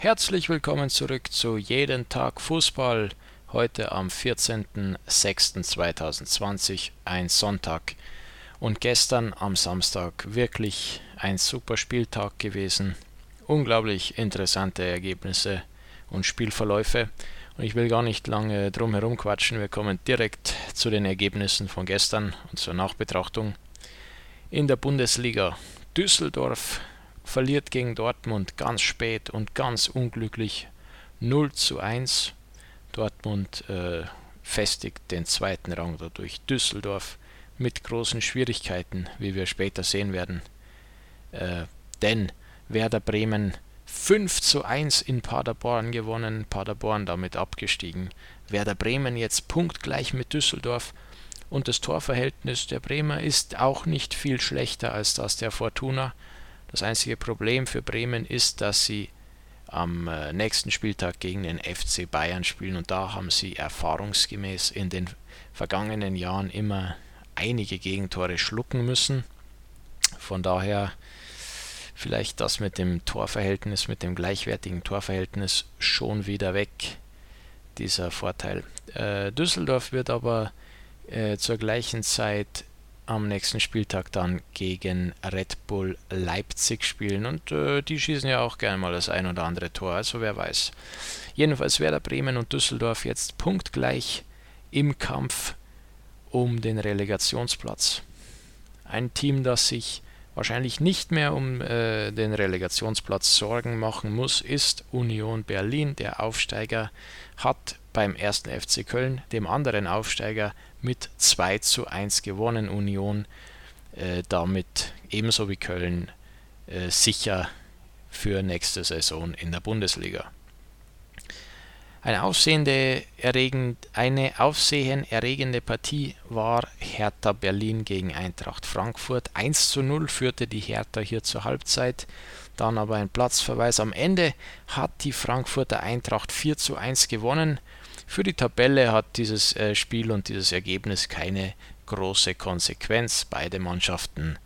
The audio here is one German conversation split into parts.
Herzlich willkommen zurück zu Jeden Tag Fußball. Heute am 14.06.2020, ein Sonntag. Und gestern am Samstag wirklich ein super Spieltag gewesen. Unglaublich interessante Ergebnisse und Spielverläufe. Und ich will gar nicht lange drum herum quatschen. Wir kommen direkt zu den Ergebnissen von gestern und zur Nachbetrachtung. In der Bundesliga Düsseldorf verliert gegen Dortmund ganz spät und ganz unglücklich 0 zu 1. Dortmund äh, festigt den zweiten Rang dadurch. Düsseldorf mit großen Schwierigkeiten, wie wir später sehen werden. Äh, denn Werder Bremen 5 zu 1 in Paderborn gewonnen, Paderborn damit abgestiegen. Werder Bremen jetzt punktgleich mit Düsseldorf und das Torverhältnis der Bremer ist auch nicht viel schlechter als das der Fortuna. Das einzige Problem für Bremen ist, dass sie am äh, nächsten Spieltag gegen den FC Bayern spielen und da haben sie erfahrungsgemäß in den vergangenen Jahren immer einige Gegentore schlucken müssen. Von daher vielleicht das mit dem Torverhältnis, mit dem gleichwertigen Torverhältnis schon wieder weg, dieser Vorteil. Äh, Düsseldorf wird aber äh, zur gleichen Zeit am nächsten Spieltag dann gegen Red Bull Leipzig spielen. Und äh, die schießen ja auch gerne mal das ein oder andere Tor, also wer weiß. Jedenfalls Werder Bremen und Düsseldorf jetzt punktgleich im Kampf um den Relegationsplatz. Ein Team, das sich wahrscheinlich nicht mehr um äh, den Relegationsplatz Sorgen machen muss, ist Union Berlin. Der Aufsteiger hat beim ersten FC Köln, dem anderen Aufsteiger, mit 2 zu 1 gewonnen. Union äh, damit ebenso wie Köln äh, sicher für nächste Saison in der Bundesliga. Eine, aufsehende, erregend, eine aufsehenerregende Partie war Hertha Berlin gegen Eintracht Frankfurt. 1 zu 0 führte die Hertha hier zur Halbzeit, dann aber ein Platzverweis. Am Ende hat die Frankfurter Eintracht 4 zu 1 gewonnen. Für die Tabelle hat dieses äh, Spiel und dieses Ergebnis keine große Konsequenz. Beide Mannschaften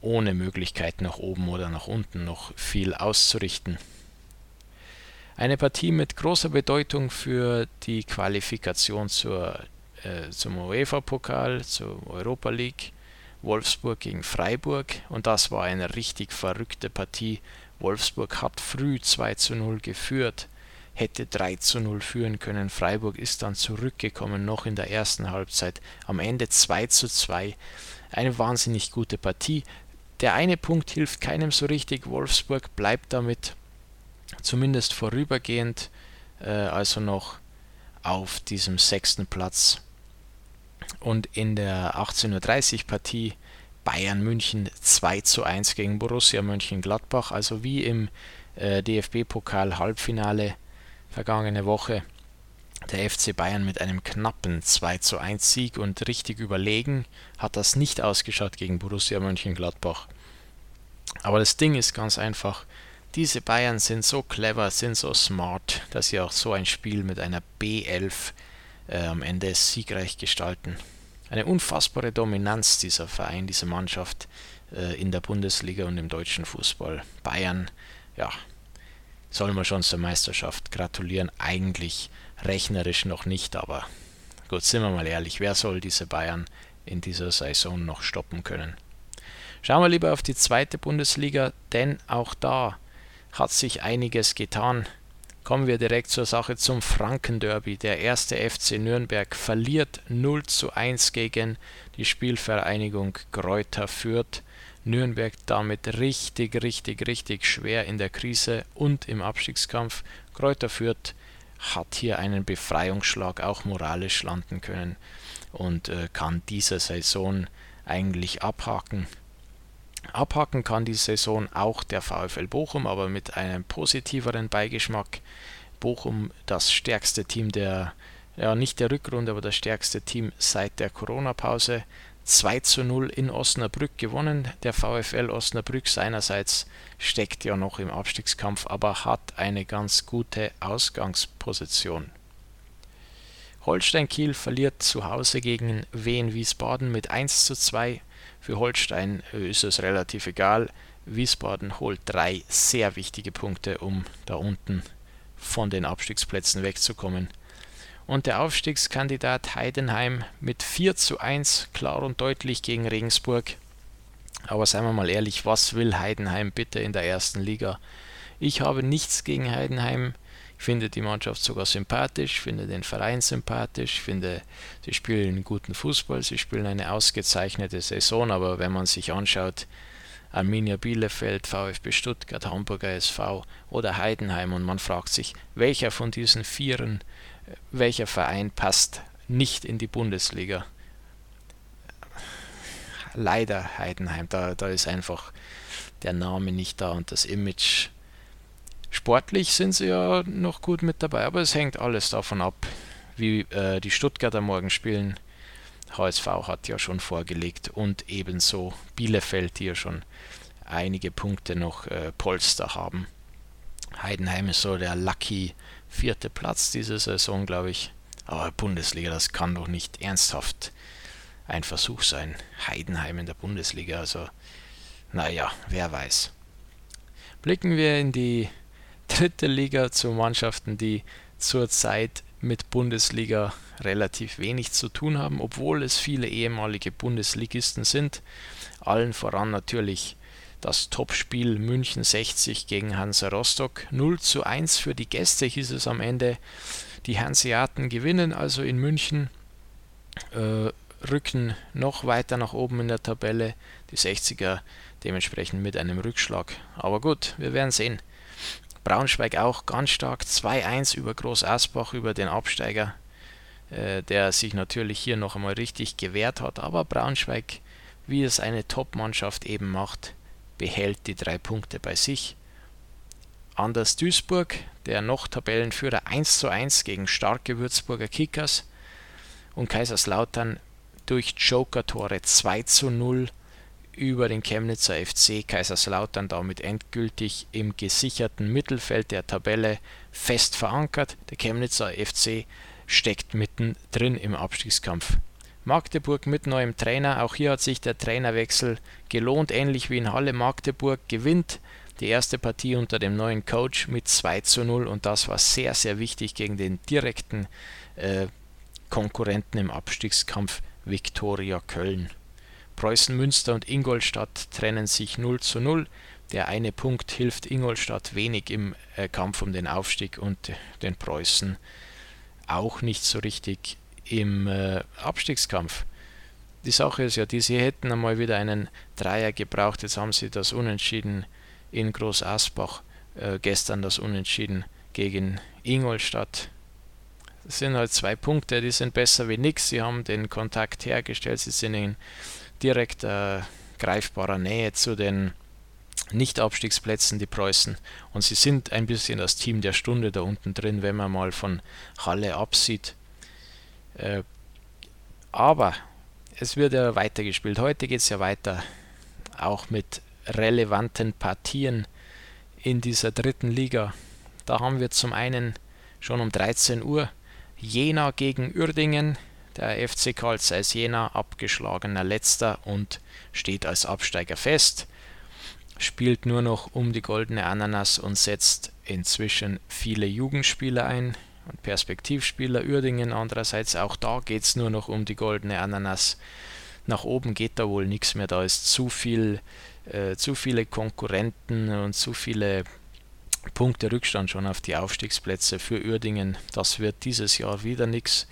ohne Möglichkeit nach oben oder nach unten noch viel auszurichten. Eine Partie mit großer Bedeutung für die Qualifikation zur, äh, zum UEFA-Pokal, zur Europa League. Wolfsburg gegen Freiburg und das war eine richtig verrückte Partie. Wolfsburg hat früh 2 zu 0 geführt, hätte 3 zu 0 führen können. Freiburg ist dann zurückgekommen, noch in der ersten Halbzeit. Am Ende 2 zu 2. Eine wahnsinnig gute Partie. Der eine Punkt hilft keinem so richtig. Wolfsburg bleibt damit zumindest vorübergehend äh, also noch auf diesem sechsten Platz. Und in der 18.30 Uhr Partie Bayern München 2 zu 1 gegen Borussia Mönchengladbach, also wie im äh, DFB-Pokal Halbfinale vergangene Woche. Der FC Bayern mit einem knappen 2 zu 1 Sieg und richtig überlegen hat das nicht ausgeschaut gegen Borussia Mönchengladbach. Aber das Ding ist ganz einfach, diese Bayern sind so clever, sind so smart, dass sie auch so ein Spiel mit einer B11 äh, am Ende siegreich gestalten. Eine unfassbare Dominanz dieser Verein, diese Mannschaft äh, in der Bundesliga und im deutschen Fußball. Bayern, ja, soll man schon zur Meisterschaft gratulieren. Eigentlich rechnerisch noch nicht, aber gut, sind wir mal ehrlich, wer soll diese Bayern in dieser Saison noch stoppen können? Schauen wir lieber auf die zweite Bundesliga, denn auch da hat sich einiges getan. Kommen wir direkt zur Sache zum Frankenderby. Der erste FC Nürnberg verliert 0 zu 1 gegen die Spielvereinigung Kräuter Fürth. Nürnberg damit richtig, richtig, richtig schwer in der Krise und im Abstiegskampf. Kräuter Fürth hat hier einen Befreiungsschlag auch moralisch landen können und äh, kann diese Saison eigentlich abhaken. Abhaken kann die Saison auch der VfL Bochum, aber mit einem positiveren Beigeschmack. Bochum das stärkste Team der, ja nicht der Rückrunde, aber das stärkste Team seit der Corona-Pause. 2 zu 0 in Osnabrück gewonnen. Der VfL Osnabrück seinerseits steckt ja noch im Abstiegskampf, aber hat eine ganz gute Ausgangsposition. Holstein Kiel verliert zu Hause gegen Wien Wiesbaden mit 1 zu 2. Für Holstein ist es relativ egal, Wiesbaden holt drei sehr wichtige Punkte, um da unten von den Abstiegsplätzen wegzukommen. Und der Aufstiegskandidat Heidenheim mit 4 zu 1 klar und deutlich gegen Regensburg. Aber seien wir mal ehrlich, was will Heidenheim bitte in der ersten Liga? Ich habe nichts gegen Heidenheim. Ich finde die Mannschaft sogar sympathisch, finde den Verein sympathisch, finde, sie spielen guten Fußball, sie spielen eine ausgezeichnete Saison, aber wenn man sich anschaut, Arminia Bielefeld, VfB Stuttgart, Hamburger SV oder Heidenheim und man fragt sich, welcher von diesen Vieren, welcher Verein passt nicht in die Bundesliga? Leider Heidenheim, da, da ist einfach der Name nicht da und das Image Sportlich sind sie ja noch gut mit dabei, aber es hängt alles davon ab, wie äh, die Stuttgarter morgen spielen. HSV hat ja schon vorgelegt und ebenso Bielefeld, die ja schon einige Punkte noch äh, Polster haben. Heidenheim ist so der lucky vierte Platz diese Saison, glaube ich. Aber Bundesliga, das kann doch nicht ernsthaft ein Versuch sein. Heidenheim in der Bundesliga, also naja, wer weiß. Blicken wir in die dritte Liga zu Mannschaften, die zurzeit mit Bundesliga relativ wenig zu tun haben, obwohl es viele ehemalige Bundesligisten sind. Allen voran natürlich das Topspiel München 60 gegen Hansa Rostock. 0 zu 1 für die Gäste hieß es am Ende. Die Hanseaten gewinnen also in München, äh, rücken noch weiter nach oben in der Tabelle. Die 60er dementsprechend mit einem Rückschlag. Aber gut, wir werden sehen. Braunschweig auch ganz stark 2-1 über Groß Asbach, über den Absteiger, äh, der sich natürlich hier noch einmal richtig gewehrt hat. Aber Braunschweig, wie es eine Top-Mannschaft eben macht, behält die drei Punkte bei sich. Anders Duisburg, der noch Tabellenführer 1 zu 1 gegen starke Würzburger Kickers und Kaiserslautern durch Joker-Tore 2 zu 0 über den Chemnitzer FC Kaiserslautern damit endgültig im gesicherten Mittelfeld der Tabelle fest verankert. Der Chemnitzer FC steckt mittendrin im Abstiegskampf. Magdeburg mit neuem Trainer, auch hier hat sich der Trainerwechsel gelohnt, ähnlich wie in Halle. Magdeburg gewinnt die erste Partie unter dem neuen Coach mit 2 zu 0 und das war sehr, sehr wichtig gegen den direkten äh, Konkurrenten im Abstiegskampf Viktoria Köln. Preußen Münster und Ingolstadt trennen sich 0 zu 0. Der eine Punkt hilft Ingolstadt wenig im äh, Kampf um den Aufstieg und den Preußen auch nicht so richtig im äh, Abstiegskampf. Die Sache ist ja, die sie hätten einmal wieder einen Dreier gebraucht. Jetzt haben sie das Unentschieden in Groß Asbach, äh, gestern das Unentschieden gegen Ingolstadt. Das sind halt zwei Punkte, die sind besser wie nichts. Sie haben den Kontakt hergestellt, sie sind in direkt äh, greifbarer Nähe zu den Nicht-Abstiegsplätzen, die Preußen. Und sie sind ein bisschen das Team der Stunde da unten drin, wenn man mal von Halle absieht. Äh, aber es wird ja weitergespielt. Heute geht es ja weiter, auch mit relevanten Partien in dieser dritten Liga. Da haben wir zum einen schon um 13 Uhr Jena gegen Uerdingen, der FC Karl Zeiss Jena, abgeschlagener Letzter und steht als Absteiger fest, spielt nur noch um die goldene Ananas und setzt inzwischen viele Jugendspieler ein und Perspektivspieler. Uerdingen andererseits, auch da geht es nur noch um die goldene Ananas. Nach oben geht da wohl nichts mehr, da ist zu viel, äh, zu viele Konkurrenten und zu viele Punkte Rückstand schon auf die Aufstiegsplätze für Uerdingen. Das wird dieses Jahr wieder nichts.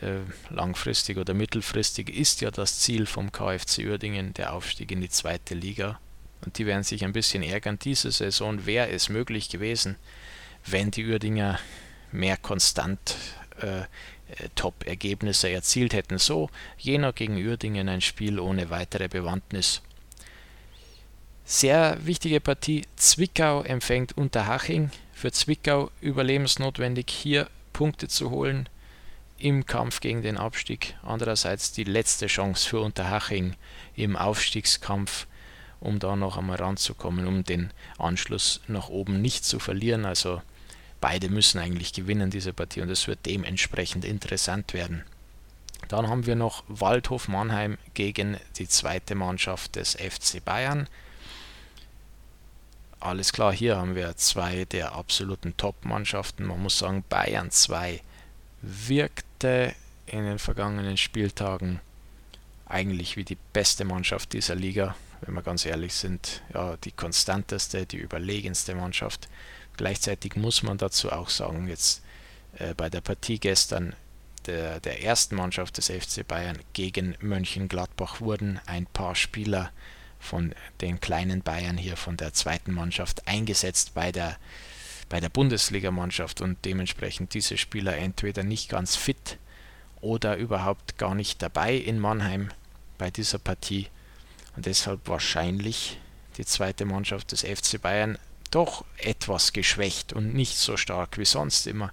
Äh, langfristig oder mittelfristig ist ja das Ziel vom KFC Uerdingen der Aufstieg in die zweite Liga. Und die werden sich ein bisschen ärgern. Diese Saison wäre es möglich gewesen, wenn die Uerdinger mehr konstant äh, äh, Top-Ergebnisse erzielt hätten. So, Jena gegen Uerdingen ein Spiel ohne weitere Bewandtnis. Sehr wichtige Partie. Zwickau empfängt Unterhaching. Für Zwickau überlebensnotwendig, hier Punkte zu holen im Kampf gegen den Abstieg. Andererseits die letzte Chance für Unterhaching im Aufstiegskampf, um da noch einmal ranzukommen, um den Anschluss nach oben nicht zu verlieren. Also beide müssen eigentlich gewinnen diese Partie und es wird dementsprechend interessant werden. Dann haben wir noch Waldhof Mannheim gegen die zweite Mannschaft des FC Bayern. alles klar, hier haben wir zwei der absoluten Top-Mannschaften. Man muss sagen, Bayern 2 wirkte in den vergangenen Spieltagen eigentlich wie die beste Mannschaft dieser Liga, wenn wir ganz ehrlich sind. Ja, die konstanteste, die überlegenste Mannschaft. Gleichzeitig muss man dazu auch sagen, jetzt äh, bei der Partie gestern der, der ersten Mannschaft des FC Bayern gegen Mönchengladbach wurden ein paar Spieler von den kleinen Bayern hier von der zweiten Mannschaft eingesetzt bei der, bei der Bundesligamannschaft und dementsprechend diese Spieler entweder nicht ganz fit oder überhaupt gar nicht dabei in Mannheim bei dieser Partie. Und deshalb wahrscheinlich die zweite Mannschaft des FC Bayern doch etwas geschwächt und nicht so stark wie sonst immer.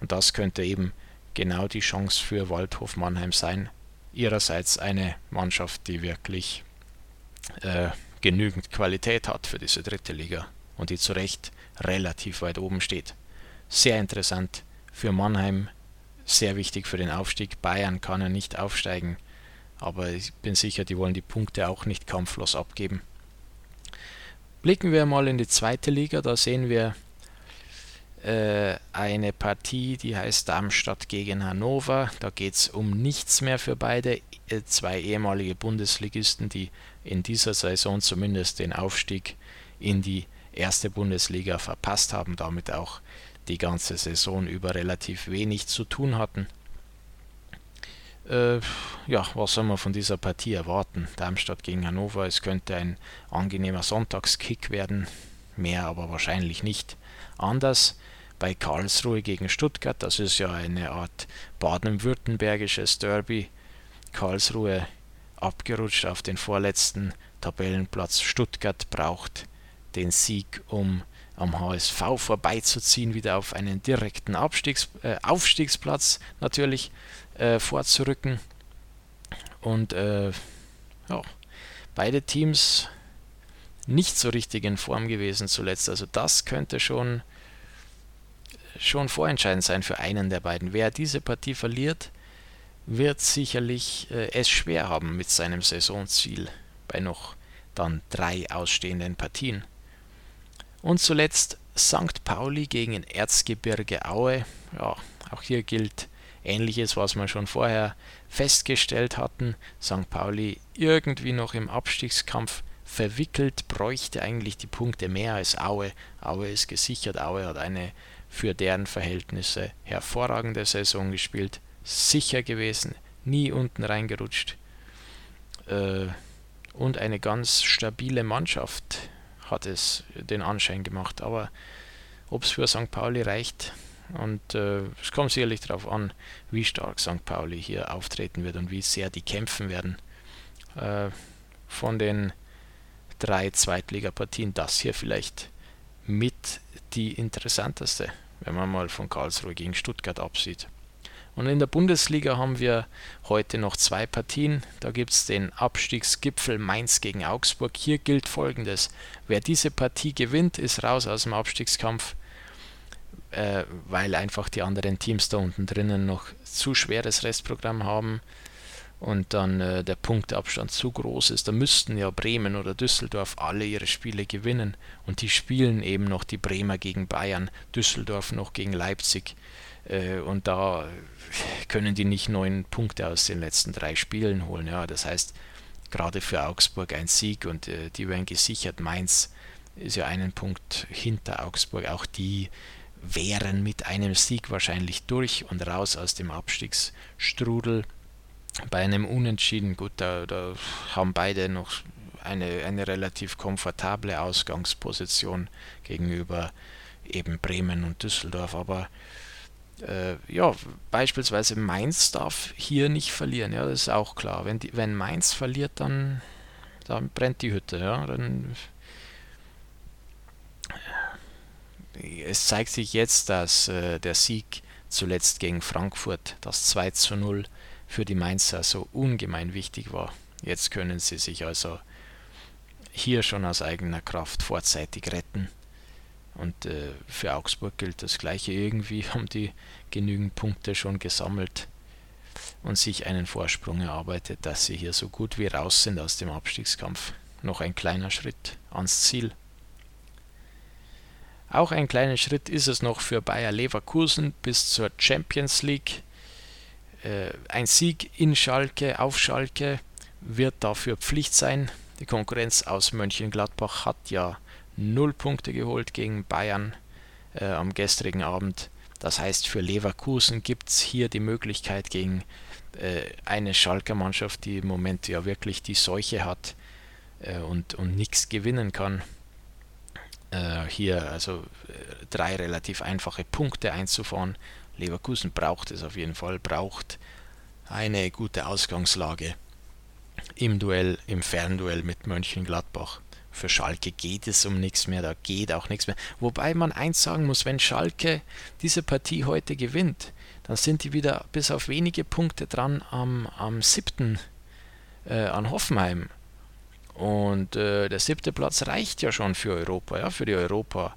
Und das könnte eben genau die Chance für Waldhof Mannheim sein. Ihrerseits eine Mannschaft, die wirklich äh, genügend Qualität hat für diese dritte Liga und die zu Recht relativ weit oben steht. Sehr interessant für Mannheim, sehr wichtig für den Aufstieg. Bayern kann ja nicht aufsteigen, aber ich bin sicher, die wollen die Punkte auch nicht kampflos abgeben. Blicken wir mal in die zweite Liga, da sehen wir äh, eine Partie, die heißt Darmstadt gegen Hannover. Da geht es um nichts mehr für beide. Äh, zwei ehemalige Bundesligisten, die in dieser Saison zumindest den Aufstieg in die erste Bundesliga verpasst haben, damit auch die ganze Saison über relativ wenig zu tun hatten. Äh, ja, was soll man von dieser Partie erwarten? Darmstadt gegen Hannover, es könnte ein angenehmer Sonntagskick werden, mehr aber wahrscheinlich nicht. Anders bei Karlsruhe gegen Stuttgart. Das ist ja eine Art baden-württembergisches Derby. Karlsruhe abgerutscht auf den vorletzten Tabellenplatz. Stuttgart braucht den Sieg, um am HSV vorbeizuziehen, wieder auf einen direkten Abstiegs äh, Aufstiegsplatz natürlich äh, vorzurücken. Und äh, ja, beide Teams nicht so richtig in Form gewesen zuletzt. Also das könnte schon schon vorentscheidend sein für einen der beiden. Wer diese Partie verliert, wird sicherlich äh, es schwer haben mit seinem Saisonziel bei noch dann drei ausstehenden Partien. Und zuletzt St. Pauli gegen Erzgebirge Aue. Ja, auch hier gilt Ähnliches, was wir schon vorher festgestellt hatten. St. Pauli irgendwie noch im Abstiegskampf verwickelt, bräuchte eigentlich die Punkte mehr als Aue. Aue ist gesichert, Aue hat eine für deren Verhältnisse hervorragende Saison gespielt, sicher gewesen, nie unten reingerutscht äh, und eine ganz stabile Mannschaft hat es den Anschein gemacht. Aber ob es für St. Pauli reicht, und äh, es kommt sicherlich darauf an, wie stark St. Pauli hier auftreten wird und wie sehr die kämpfen werden. Äh, von den drei Zweitligapartien das hier vielleicht mit die interessanteste wenn man mal von Karlsruhe gegen Stuttgart absieht. Und in der Bundesliga haben wir heute noch zwei Partien. Da gibt es den Abstiegsgipfel Mainz gegen Augsburg. Hier gilt folgendes. Wer diese Partie gewinnt, ist raus aus dem Abstiegskampf, äh, weil einfach die anderen Teams da unten drinnen noch zu schweres Restprogramm haben und dann äh, der Punktabstand zu groß ist, da müssten ja Bremen oder Düsseldorf alle ihre Spiele gewinnen und die spielen eben noch die Bremer gegen Bayern, Düsseldorf noch gegen Leipzig äh, und da können die nicht neun Punkte aus den letzten drei Spielen holen. Ja, das heißt, gerade für Augsburg ein Sieg und äh, die werden gesichert. Mainz ist ja einen Punkt hinter Augsburg, auch die wären mit einem Sieg wahrscheinlich durch und raus aus dem Abstiegsstrudel bei einem Unentschieden, gut, da, da haben beide noch eine, eine relativ komfortable Ausgangsposition gegenüber eben Bremen und Düsseldorf, aber äh, ja, beispielsweise Mainz darf hier nicht verlieren, ja, das ist auch klar. Wenn, die, wenn Mainz verliert, dann, dann brennt die Hütte, ja, dann es zeigt sich jetzt, dass äh, der Sieg zuletzt gegen Frankfurt, das 2 zu 0, für die Mainzer so ungemein wichtig war. Jetzt können sie sich also hier schon aus eigener Kraft vorzeitig retten. Und äh, für Augsburg gilt das gleiche. Irgendwie haben die genügend Punkte schon gesammelt und sich einen Vorsprung erarbeitet, dass sie hier so gut wie raus sind aus dem Abstiegskampf. Noch ein kleiner Schritt ans Ziel. Auch ein kleiner Schritt ist es noch für Bayer Leverkusen bis zur Champions League. Äh, ein Sieg in Schalke, auf Schalke, wird dafür Pflicht sein. Die Konkurrenz aus Mönchengladbach hat ja null Punkte geholt gegen Bayern äh, am gestrigen Abend. Das heißt, für Leverkusen gibt es hier die Möglichkeit gegen äh, eine Schalker Mannschaft, die im Moment ja wirklich die Seuche hat äh, und, und nichts gewinnen kann. Äh, hier also äh, drei relativ einfache Punkte einzufahren. Leverkusen braucht es auf jeden Fall, braucht eine gute Ausgangslage im Duell, im Fernduell mit Mönchengladbach. Für Schalke geht es um nichts mehr, da geht auch nichts mehr. Wobei man eins sagen muss, wenn Schalke diese Partie heute gewinnt, dann sind die wieder bis auf wenige Punkte dran am, am siebten äh, an Hoffenheim. Und äh, der siebte Platz reicht ja schon für Europa, ja, für die Europa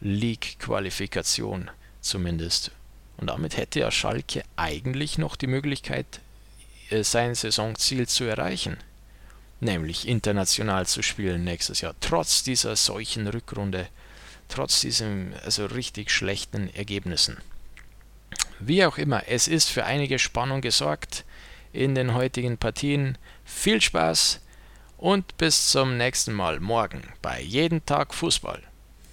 League Qualifikation zumindest. Und damit hätte ja Schalke eigentlich noch die Möglichkeit, äh, sein Saisonziel zu erreichen, nämlich international zu spielen nächstes Jahr, trotz dieser solchen Rückrunde, trotz diesen also richtig schlechten Ergebnissen. Wie auch immer, es ist für einige Spannung gesorgt in den heutigen Partien. Viel Spaß und bis zum nächsten Mal morgen bei Jeden Tag Fußball.